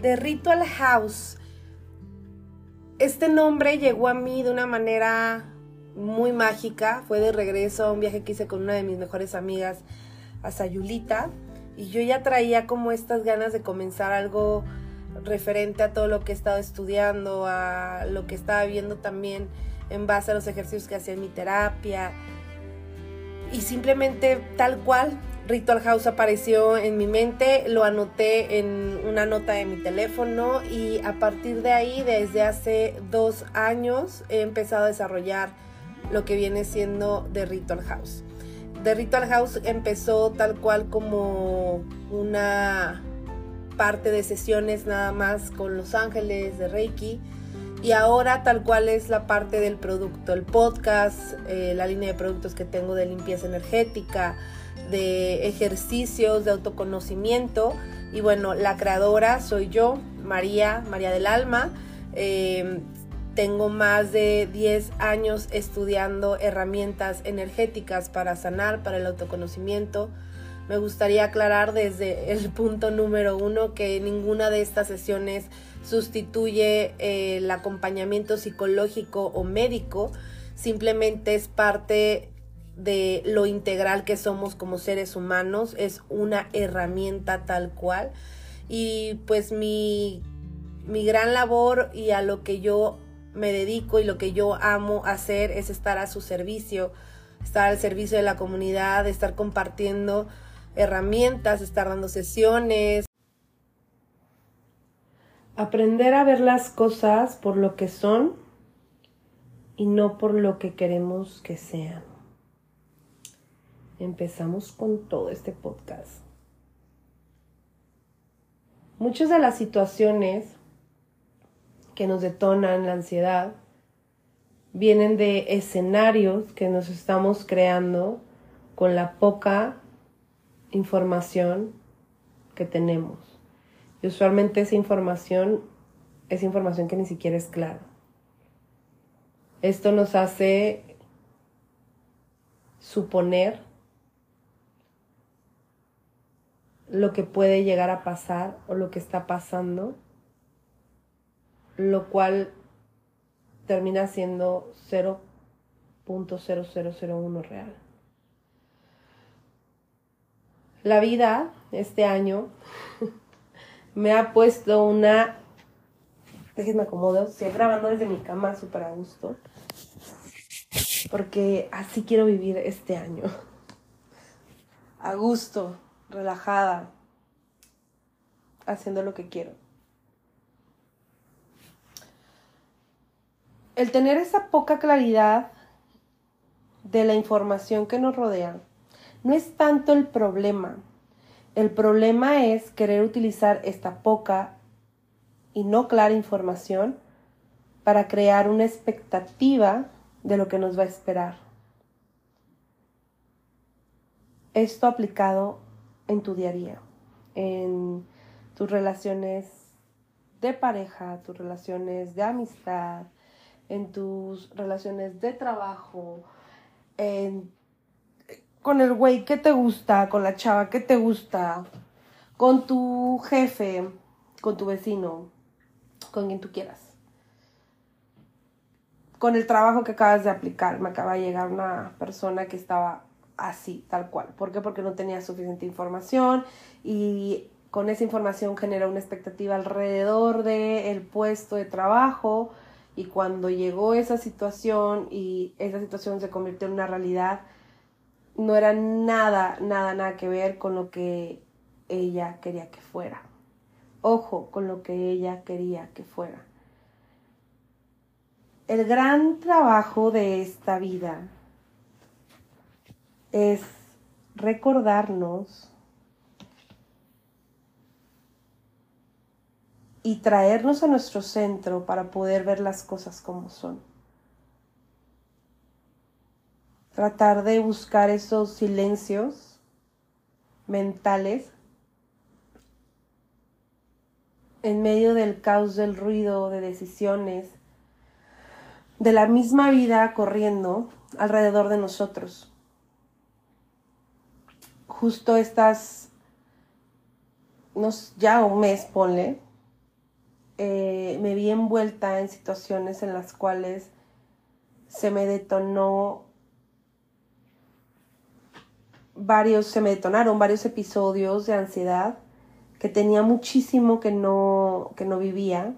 de Ritual House. Este nombre llegó a mí de una manera muy mágica. Fue de regreso a un viaje que hice con una de mis mejores amigas a Sayulita. Y yo ya traía como estas ganas de comenzar algo referente a todo lo que he estado estudiando, a lo que estaba viendo también en base a los ejercicios que hacía en mi terapia. Y simplemente tal cual, Ritual House apareció en mi mente, lo anoté en una nota de mi teléfono y a partir de ahí, desde hace dos años, he empezado a desarrollar lo que viene siendo The Ritual House. The Ritual House empezó tal cual como una parte de sesiones nada más con Los Ángeles de Reiki y ahora tal cual es la parte del producto, el podcast, eh, la línea de productos que tengo de limpieza energética, de ejercicios, de autoconocimiento. Y bueno, la creadora soy yo, María, María del Alma. Em, tengo más de 10 años estudiando herramientas energéticas para sanar, para el autoconocimiento. Me gustaría aclarar desde el punto número uno que ninguna de estas sesiones sustituye eh, el acompañamiento psicológico o médico, simplemente es parte de lo integral que somos como seres humanos, es una herramienta tal cual. Y pues mi, mi gran labor y a lo que yo me dedico y lo que yo amo hacer es estar a su servicio, estar al servicio de la comunidad, estar compartiendo herramientas, estar dando sesiones. Aprender a ver las cosas por lo que son y no por lo que queremos que sean empezamos con todo este podcast. Muchas de las situaciones que nos detonan la ansiedad vienen de escenarios que nos estamos creando con la poca información que tenemos. Y usualmente esa información es información que ni siquiera es clara. Esto nos hace suponer lo que puede llegar a pasar o lo que está pasando, lo cual termina siendo 0.0001 real. La vida este año me ha puesto una... Déjenme acomodo, estoy grabando desde mi cama súper a gusto. Porque así quiero vivir este año. A gusto, relajada, haciendo lo que quiero. El tener esa poca claridad de la información que nos rodea no es tanto el problema. El problema es querer utilizar esta poca y no clara información para crear una expectativa de lo que nos va a esperar. Esto aplicado en tu día a día, en tus relaciones de pareja, tus relaciones de amistad, en tus relaciones de trabajo, con el güey que te gusta, con la chava que te gusta, con tu jefe, con tu vecino, con quien tú quieras. Con el trabajo que acabas de aplicar, me acaba de llegar una persona que estaba así, tal cual. ¿Por qué? Porque no tenía suficiente información y con esa información genera una expectativa alrededor del puesto de trabajo y cuando llegó esa situación y esa situación se convirtió en una realidad, no era nada, nada, nada que ver con lo que ella quería que fuera. Ojo con lo que ella quería que fuera. El gran trabajo de esta vida es recordarnos y traernos a nuestro centro para poder ver las cosas como son. Tratar de buscar esos silencios mentales en medio del caos del ruido, de decisiones, de la misma vida corriendo alrededor de nosotros justo estas, ya un mes, ponle, eh, me vi envuelta en situaciones en las cuales se me detonó varios, se me detonaron varios episodios de ansiedad que tenía muchísimo que no, que no vivía.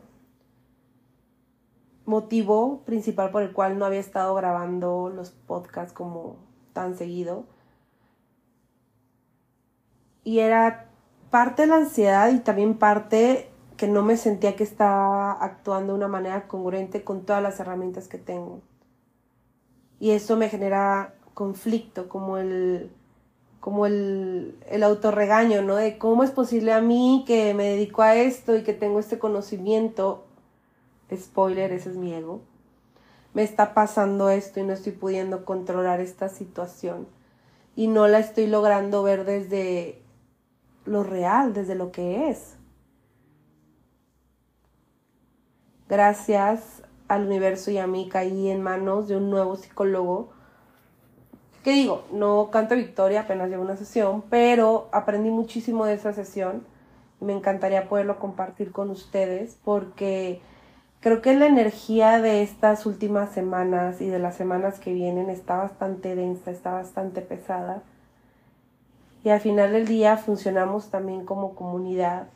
Motivo principal por el cual no había estado grabando los podcasts como tan seguido. Y era parte de la ansiedad y también parte que no me sentía que estaba actuando de una manera congruente con todas las herramientas que tengo. Y eso me genera conflicto, como el, como el, el autorregaño, ¿no? De cómo es posible a mí que me dedico a esto y que tengo este conocimiento. Spoiler, ese es mi ego. Me está pasando esto y no estoy pudiendo controlar esta situación. Y no la estoy logrando ver desde lo real, desde lo que es. Gracias al universo y a mí caí en manos de un nuevo psicólogo ¿Qué digo? No canto victoria, apenas llevo una sesión, pero aprendí muchísimo de esa sesión y me encantaría poderlo compartir con ustedes porque creo que la energía de estas últimas semanas y de las semanas que vienen está bastante densa, está bastante pesada. Y al final del día funcionamos también como comunidad.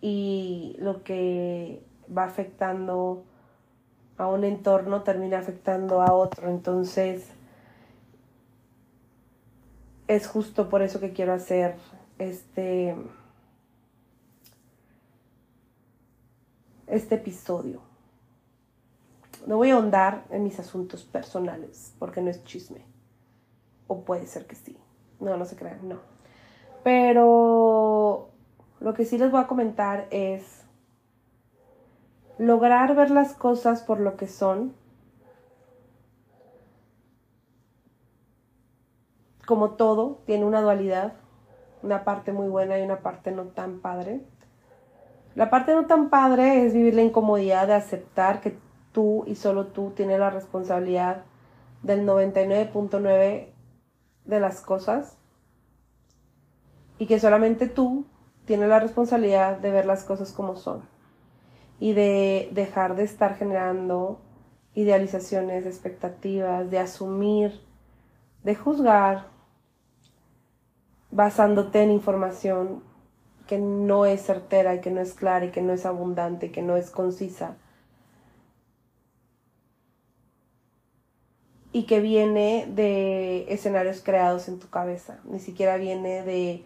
Y lo que va afectando a un entorno termina afectando a otro. Entonces, es justo por eso que quiero hacer este, este episodio. No voy a ahondar en mis asuntos personales porque no es chisme. O puede ser que sí. No, no se crean, no. Pero lo que sí les voy a comentar es lograr ver las cosas por lo que son, como todo, tiene una dualidad, una parte muy buena y una parte no tan padre. La parte no tan padre es vivir la incomodidad de aceptar que tú y solo tú tienes la responsabilidad del 99.9 de las cosas y que solamente tú tienes la responsabilidad de ver las cosas como son y de dejar de estar generando idealizaciones, expectativas, de asumir, de juzgar, basándote en información que no es certera y que no es clara y que no es abundante, que no es concisa. Y que viene de escenarios creados en tu cabeza, ni siquiera viene de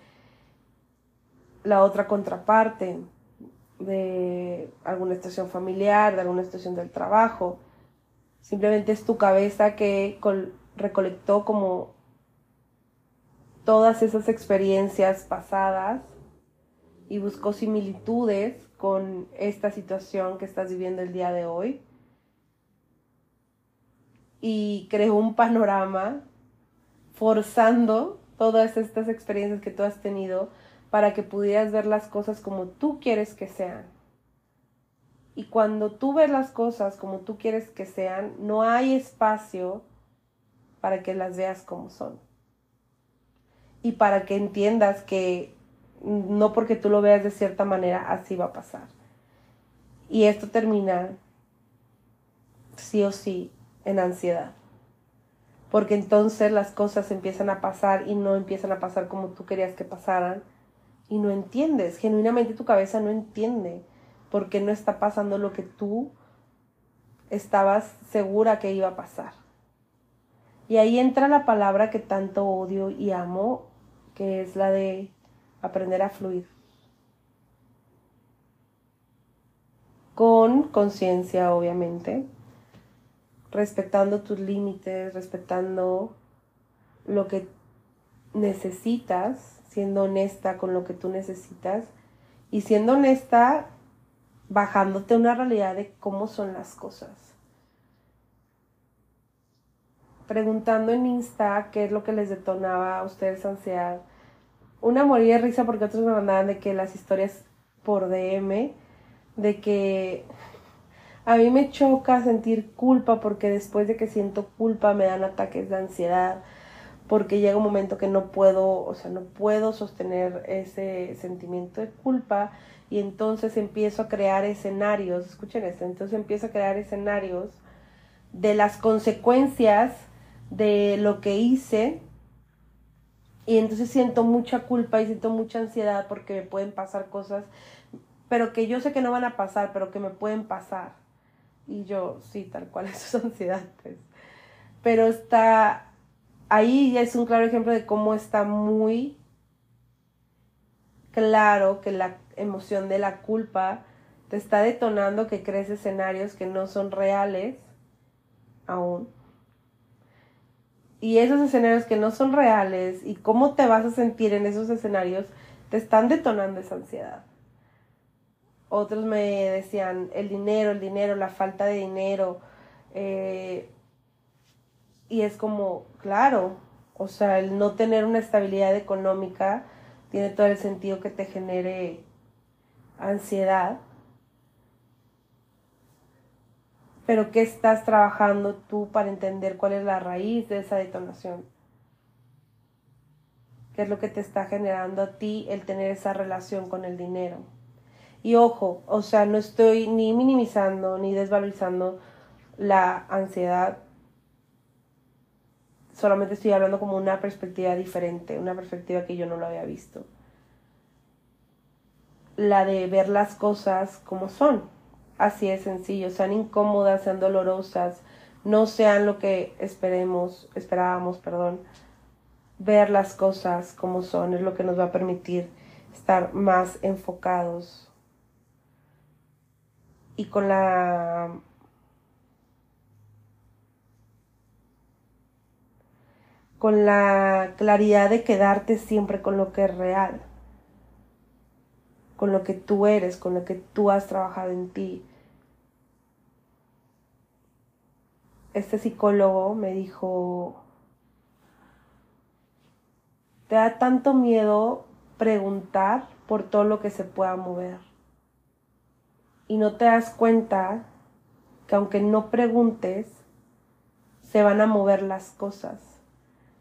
la otra contraparte, de alguna estación familiar, de alguna estación del trabajo. Simplemente es tu cabeza que recolectó como todas esas experiencias pasadas y buscó similitudes con esta situación que estás viviendo el día de hoy. Y creó un panorama forzando todas estas experiencias que tú has tenido para que pudieras ver las cosas como tú quieres que sean. Y cuando tú ves las cosas como tú quieres que sean, no hay espacio para que las veas como son. Y para que entiendas que no porque tú lo veas de cierta manera, así va a pasar. Y esto termina sí o sí en ansiedad. Porque entonces las cosas empiezan a pasar y no empiezan a pasar como tú querías que pasaran y no entiendes, genuinamente tu cabeza no entiende por qué no está pasando lo que tú estabas segura que iba a pasar. Y ahí entra la palabra que tanto odio y amo, que es la de aprender a fluir. Con conciencia, obviamente, respetando tus límites, respetando lo que necesitas siendo honesta con lo que tú necesitas y siendo honesta bajándote una realidad de cómo son las cosas. Preguntando en Insta qué es lo que les detonaba a ustedes ansiedad. Una moría de risa porque otros me mandaban de que las historias por DM, de que a mí me choca sentir culpa porque después de que siento culpa me dan ataques de ansiedad porque llega un momento que no puedo, o sea, no puedo sostener ese sentimiento de culpa y entonces empiezo a crear escenarios, escuchen esto, entonces empiezo a crear escenarios de las consecuencias de lo que hice y entonces siento mucha culpa y siento mucha ansiedad porque me pueden pasar cosas, pero que yo sé que no van a pasar, pero que me pueden pasar. Y yo, sí, tal cual, eso es ansiedad, pues. Pero está, ahí es un claro ejemplo de cómo está muy claro que la emoción de la culpa te está detonando que crees escenarios que no son reales aún. Y esos escenarios que no son reales y cómo te vas a sentir en esos escenarios te están detonando esa ansiedad. Otros me decían el dinero, el dinero, la falta de dinero. Eh, y es como, claro, o sea, el no tener una estabilidad económica tiene todo el sentido que te genere ansiedad. Pero ¿qué estás trabajando tú para entender cuál es la raíz de esa detonación? ¿Qué es lo que te está generando a ti el tener esa relación con el dinero? Y ojo, o sea, no estoy ni minimizando ni desvalorizando la ansiedad. Solamente estoy hablando como una perspectiva diferente, una perspectiva que yo no lo había visto la de ver las cosas como son. Así es sencillo, sean incómodas, sean dolorosas, no sean lo que esperemos, esperábamos, perdón. Ver las cosas como son es lo que nos va a permitir estar más enfocados y con la con la claridad de quedarte siempre con lo que es real con lo que tú eres, con lo que tú has trabajado en ti. Este psicólogo me dijo, te da tanto miedo preguntar por todo lo que se pueda mover. Y no te das cuenta que aunque no preguntes, se van a mover las cosas.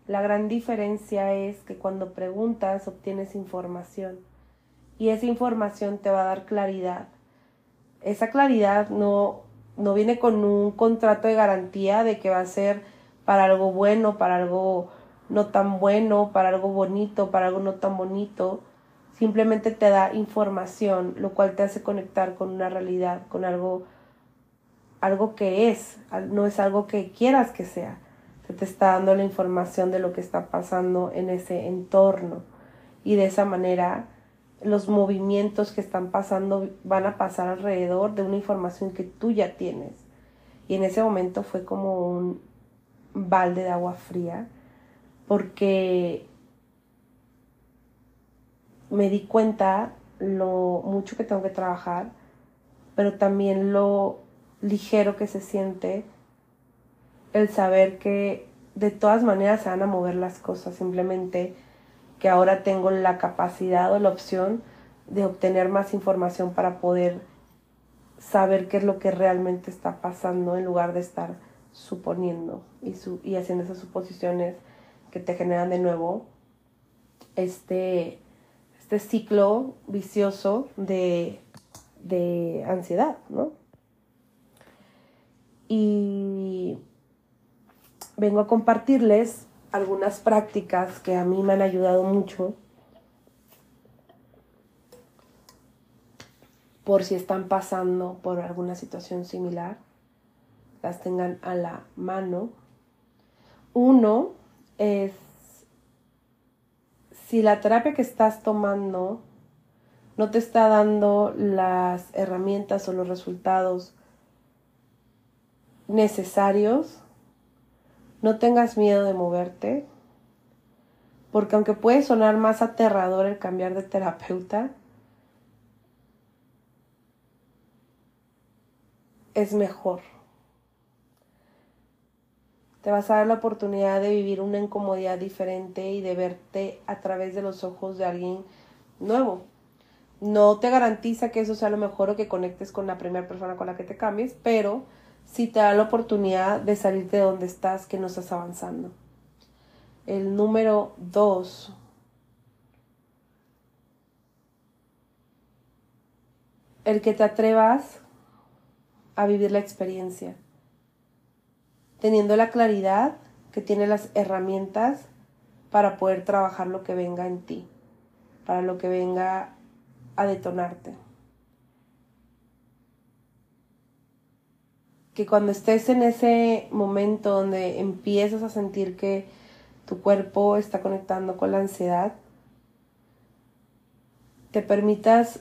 La gran diferencia es que cuando preguntas obtienes información y esa información te va a dar claridad. Esa claridad no, no viene con un contrato de garantía de que va a ser para algo bueno, para algo no tan bueno, para algo bonito, para algo no tan bonito. Simplemente te da información, lo cual te hace conectar con una realidad, con algo, algo que es, no es algo que quieras que sea. Se te está dando la información de lo que está pasando en ese entorno. Y de esa manera los movimientos que están pasando van a pasar alrededor de una información que tú ya tienes. Y en ese momento fue como un balde de agua fría, porque me di cuenta lo mucho que tengo que trabajar, pero también lo ligero que se siente el saber que de todas maneras se van a mover las cosas, simplemente que ahora tengo la capacidad o la opción de obtener más información para poder saber qué es lo que realmente está pasando en lugar de estar suponiendo y, y haciendo esas suposiciones que te generan de nuevo este, este ciclo vicioso de, de ansiedad, ¿no? Y vengo a compartirles algunas prácticas que a mí me han ayudado mucho por si están pasando por alguna situación similar, las tengan a la mano. Uno es si la terapia que estás tomando no te está dando las herramientas o los resultados necesarios, no tengas miedo de moverte, porque aunque puede sonar más aterrador el cambiar de terapeuta, es mejor. Te vas a dar la oportunidad de vivir una incomodidad diferente y de verte a través de los ojos de alguien nuevo. No te garantiza que eso sea lo mejor o que conectes con la primera persona con la que te cambies, pero si te da la oportunidad de salir de donde estás, que no estás avanzando. El número dos el que te atrevas a vivir la experiencia, teniendo la claridad que tiene las herramientas para poder trabajar lo que venga en ti, para lo que venga a detonarte. Que cuando estés en ese momento donde empiezas a sentir que tu cuerpo está conectando con la ansiedad, te permitas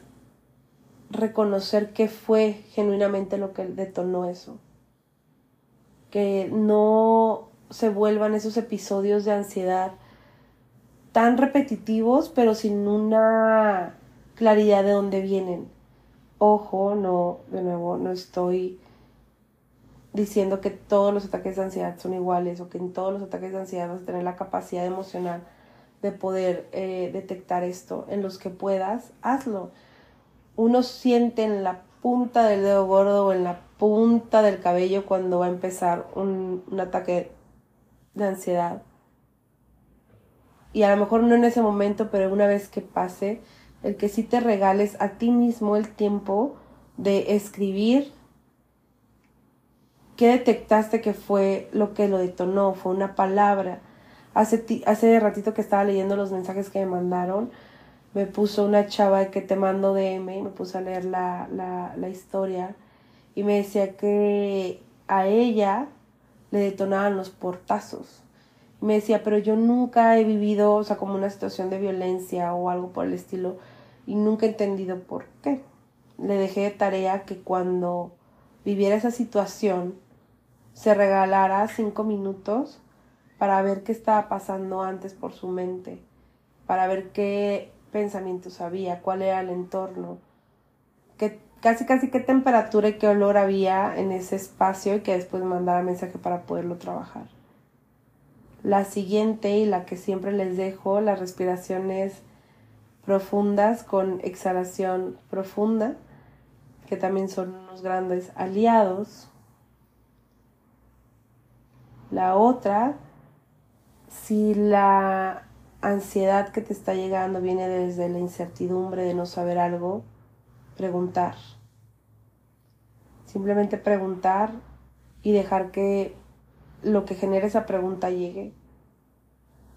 reconocer qué fue genuinamente lo que detonó eso. Que no se vuelvan esos episodios de ansiedad tan repetitivos, pero sin una claridad de dónde vienen. Ojo, no, de nuevo, no estoy diciendo que todos los ataques de ansiedad son iguales o que en todos los ataques de ansiedad vas a tener la capacidad emocional de poder eh, detectar esto. En los que puedas, hazlo. Uno siente en la punta del dedo gordo o en la punta del cabello cuando va a empezar un, un ataque de ansiedad. Y a lo mejor no en ese momento, pero una vez que pase, el que sí te regales a ti mismo el tiempo de escribir qué detectaste que fue lo que lo detonó, fue una palabra. Hace, hace ratito que estaba leyendo los mensajes que me mandaron, me puso una chava que te mando DM y me puse a leer la, la, la historia y me decía que a ella le detonaban los portazos. Me decía, pero yo nunca he vivido, o sea, como una situación de violencia o algo por el estilo, y nunca he entendido por qué. Le dejé de tarea que cuando viviera esa situación, se regalara cinco minutos para ver qué estaba pasando antes por su mente, para ver qué pensamientos había, cuál era el entorno, qué casi casi qué temperatura y qué olor había en ese espacio y que después mandara mensaje para poderlo trabajar. La siguiente y la que siempre les dejo, las respiraciones profundas con exhalación profunda, que también son unos grandes aliados. La otra, si la ansiedad que te está llegando viene desde la incertidumbre de no saber algo, preguntar Simplemente preguntar y dejar que lo que genere esa pregunta llegue.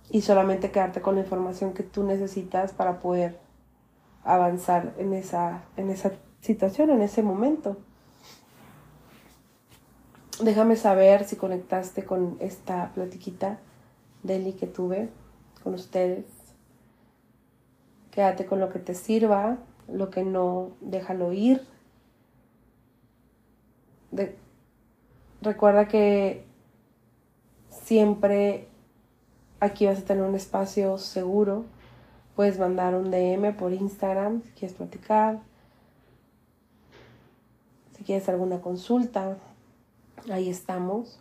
Y solamente quedarte con la información que tú necesitas para poder avanzar en esa, en esa situación, en ese momento. Déjame saber si conectaste con esta platiquita Deli que tuve con ustedes. Quédate con lo que te sirva, lo que no, déjalo ir recuerda que siempre aquí vas a tener un espacio seguro. Puedes mandar un DM por Instagram si quieres platicar. Si quieres alguna consulta, ahí estamos.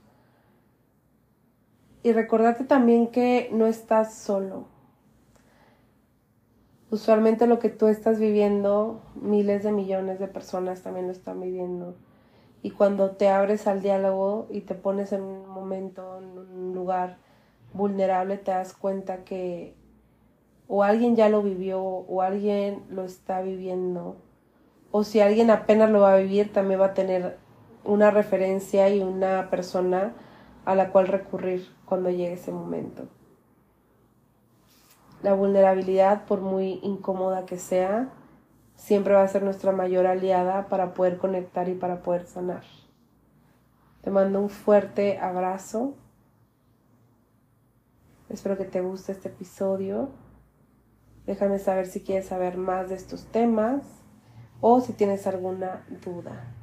Y recordarte también que no estás solo. Usualmente lo que tú estás viviendo, miles de millones de personas también lo están viviendo y cuando te abres al diálogo y te pones en un momento, en un lugar vulnerable, te das cuenta que o alguien ya lo vivió o alguien lo está viviendo o si alguien apenas lo va a vivir, también va a tener una referencia y una persona a la cual recurrir cuando llegue ese momento. La vulnerabilidad, por muy incómoda que sea, siempre va a ser nuestra mayor aliada para poder conectar y para poder sanar. Te mando un fuerte abrazo. Espero que te guste este episodio. Déjame saber si quieres saber más de estos temas o si tienes alguna duda.